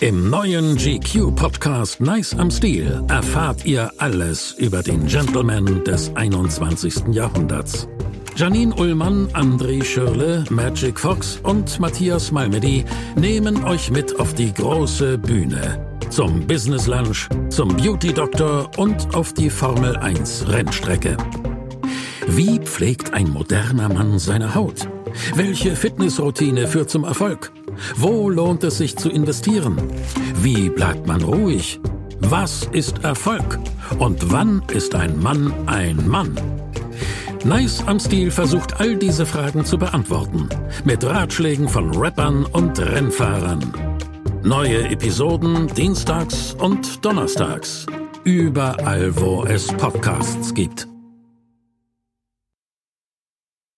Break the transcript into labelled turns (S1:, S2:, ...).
S1: Im neuen GQ-Podcast Nice am Stil erfahrt ihr alles über den Gentleman des 21. Jahrhunderts. Janine Ullmann, André Schürle, Magic Fox und Matthias Malmedy nehmen euch mit auf die große Bühne. Zum Business Lunch, zum Beauty Doktor und auf die Formel 1 Rennstrecke. Wie pflegt ein moderner Mann seine Haut? Welche Fitnessroutine führt zum Erfolg? Wo lohnt es sich zu investieren? Wie bleibt man ruhig? Was ist Erfolg? Und wann ist ein Mann ein Mann? Nice am Stil versucht all diese Fragen zu beantworten. Mit Ratschlägen von Rappern und Rennfahrern. Neue Episoden dienstags und donnerstags. Überall, wo es Podcasts gibt.